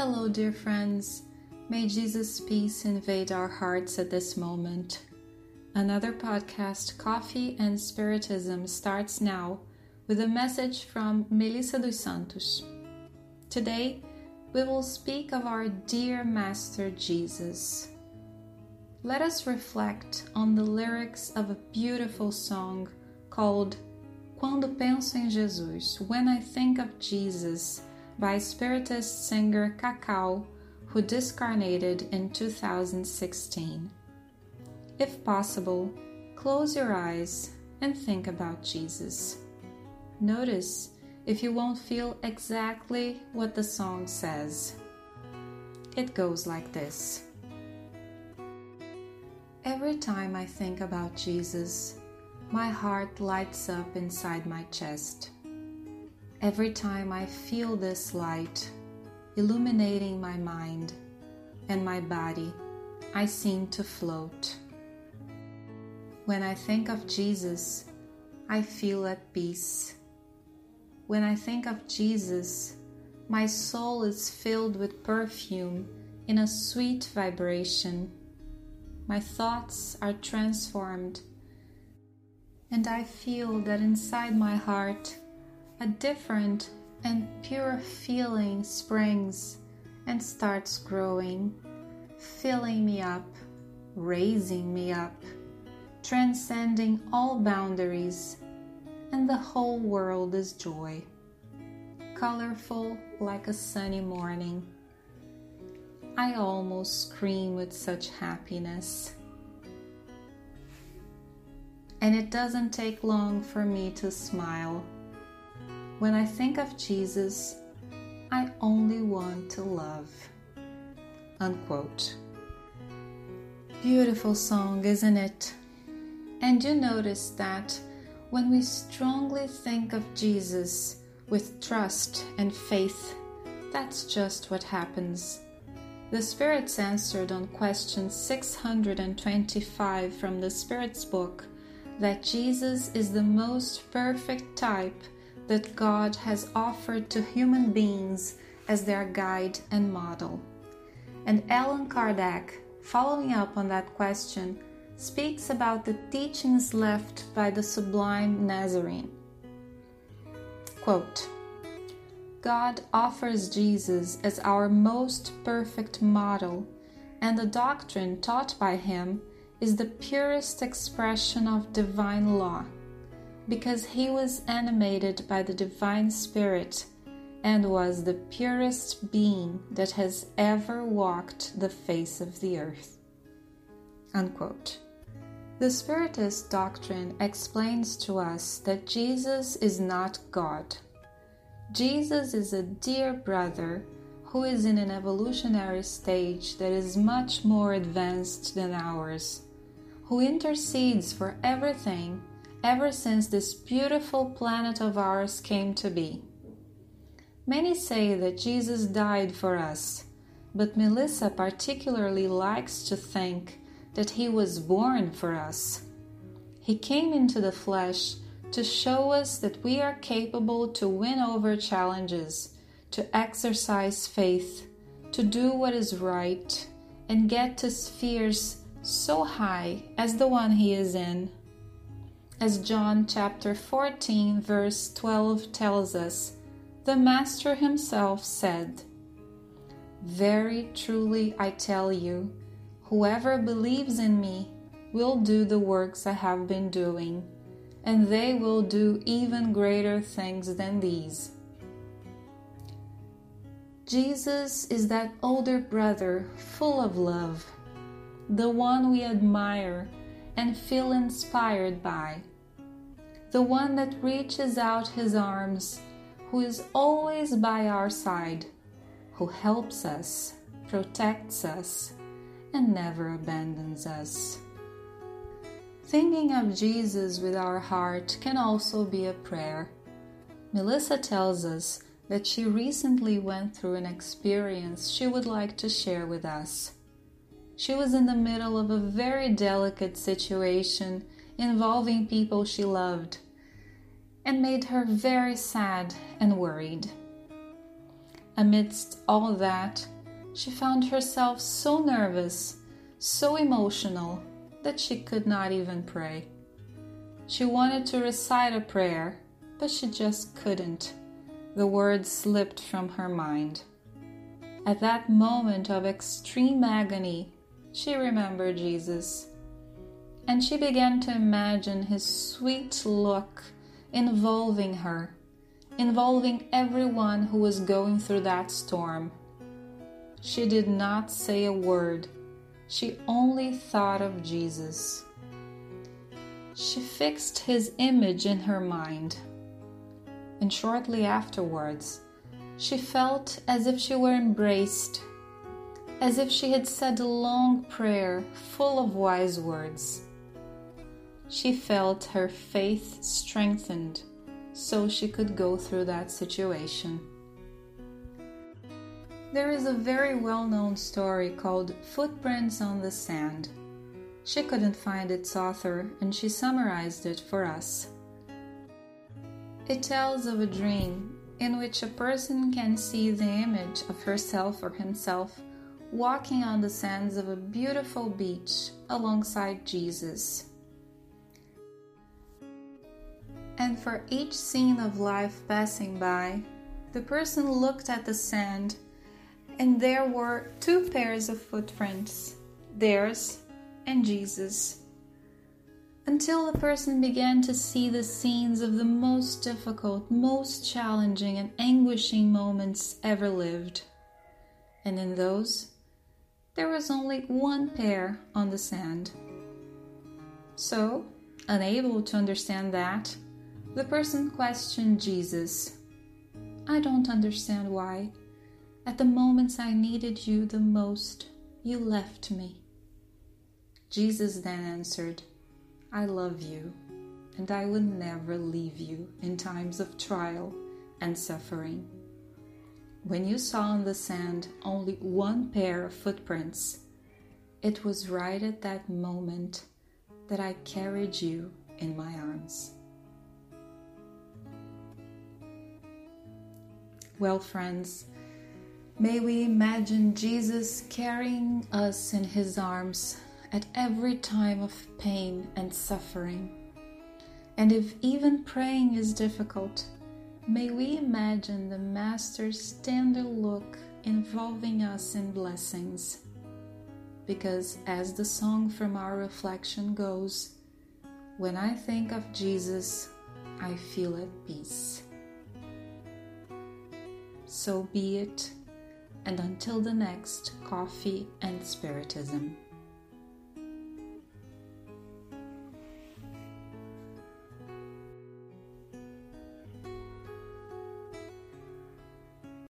Hello, dear friends. May Jesus' peace invade our hearts at this moment. Another podcast, Coffee and Spiritism, starts now with a message from Melissa dos Santos. Today, we will speak of our dear Master Jesus. Let us reflect on the lyrics of a beautiful song called Quando Penso em Jesus, When I Think of Jesus by Spiritist singer Cacau, who discarnated in 2016. If possible, close your eyes and think about Jesus. Notice if you won't feel exactly what the song says. It goes like this Every time I think about Jesus, my heart lights up inside my chest. Every time I feel this light illuminating my mind and my body, I seem to float. When I think of Jesus, I feel at peace. When I think of Jesus, my soul is filled with perfume in a sweet vibration. My thoughts are transformed, and I feel that inside my heart a different and pure feeling springs and starts growing, filling me up, raising me up, transcending all boundaries, and the whole world is joy, colorful like a sunny morning. I almost scream with such happiness. And it doesn't take long for me to smile when I think of Jesus, I only want to love. Unquote. Beautiful song, isn't it? And you notice that when we strongly think of Jesus with trust and faith, that's just what happens. The Spirits answered on question 625 from the Spirit's book that Jesus is the most perfect type that God has offered to human beings as their guide and model. And Allan Kardec, following up on that question, speaks about the teachings left by the sublime Nazarene. Quote, God offers Jesus as our most perfect model, and the doctrine taught by him is the purest expression of divine law because he was animated by the Divine Spirit and was the purest being that has ever walked the face of the earth. Unquote. The Spiritist doctrine explains to us that Jesus is not God. Jesus is a dear brother who is in an evolutionary stage that is much more advanced than ours, who intercedes for everything ever since this beautiful planet of ours came to be. Many say that Jesus died for us, but Melissa particularly likes to think that he was born for us. He came into the flesh to show us that we are capable to win over challenges, to exercise faith, to do what is right, and get to spheres so high as the one he is in as John chapter 14, verse 12 tells us, the Master himself said, Very truly I tell you, whoever believes in me will do the works I have been doing, and they will do even greater things than these. Jesus is that older brother full of love, the one we admire and feel inspired by. The one that reaches out his arms, who is always by our side, who helps us, protects us, and never abandons us. Thinking of Jesus with our heart can also be a prayer. Melissa tells us that she recently went through an experience she would like to share with us. She was in the middle of a very delicate situation involving people she loved and made her very sad and worried. Amidst all that, she found herself so nervous, so emotional, that she could not even pray. She wanted to recite a prayer, but she just couldn't. The words slipped from her mind. At that moment of extreme agony, she remembered Jesus. And she began to imagine his sweet look involving her, involving everyone who was going through that storm. She did not say a word, she only thought of Jesus. She fixed his image in her mind, and shortly afterwards, she felt as if she were embraced, as if she had said a long prayer full of wise words. She felt her faith strengthened so she could go through that situation. There is a very well known story called Footprints on the Sand. She couldn't find its author and she summarized it for us. It tells of a dream in which a person can see the image of herself or himself walking on the sands of a beautiful beach alongside Jesus. And for each scene of life passing by, the person looked at the sand, and there were two pairs of footprints theirs and Jesus until the person began to see the scenes of the most difficult, most challenging, and anguishing moments ever lived. And in those, there was only one pair on the sand. So, unable to understand that, the person questioned Jesus. I don't understand why. At the moments I needed you the most, you left me. Jesus then answered, I love you, and I will never leave you in times of trial and suffering. When you saw on the sand only one pair of footprints, it was right at that moment that I carried you in my arms. Well, friends, may we imagine Jesus carrying us in his arms at every time of pain and suffering. And if even praying is difficult, may we imagine the Master's tender look involving us in blessings. Because, as the song from our reflection goes, when I think of Jesus, I feel at peace. So be it, and until the next Coffee and Spiritism.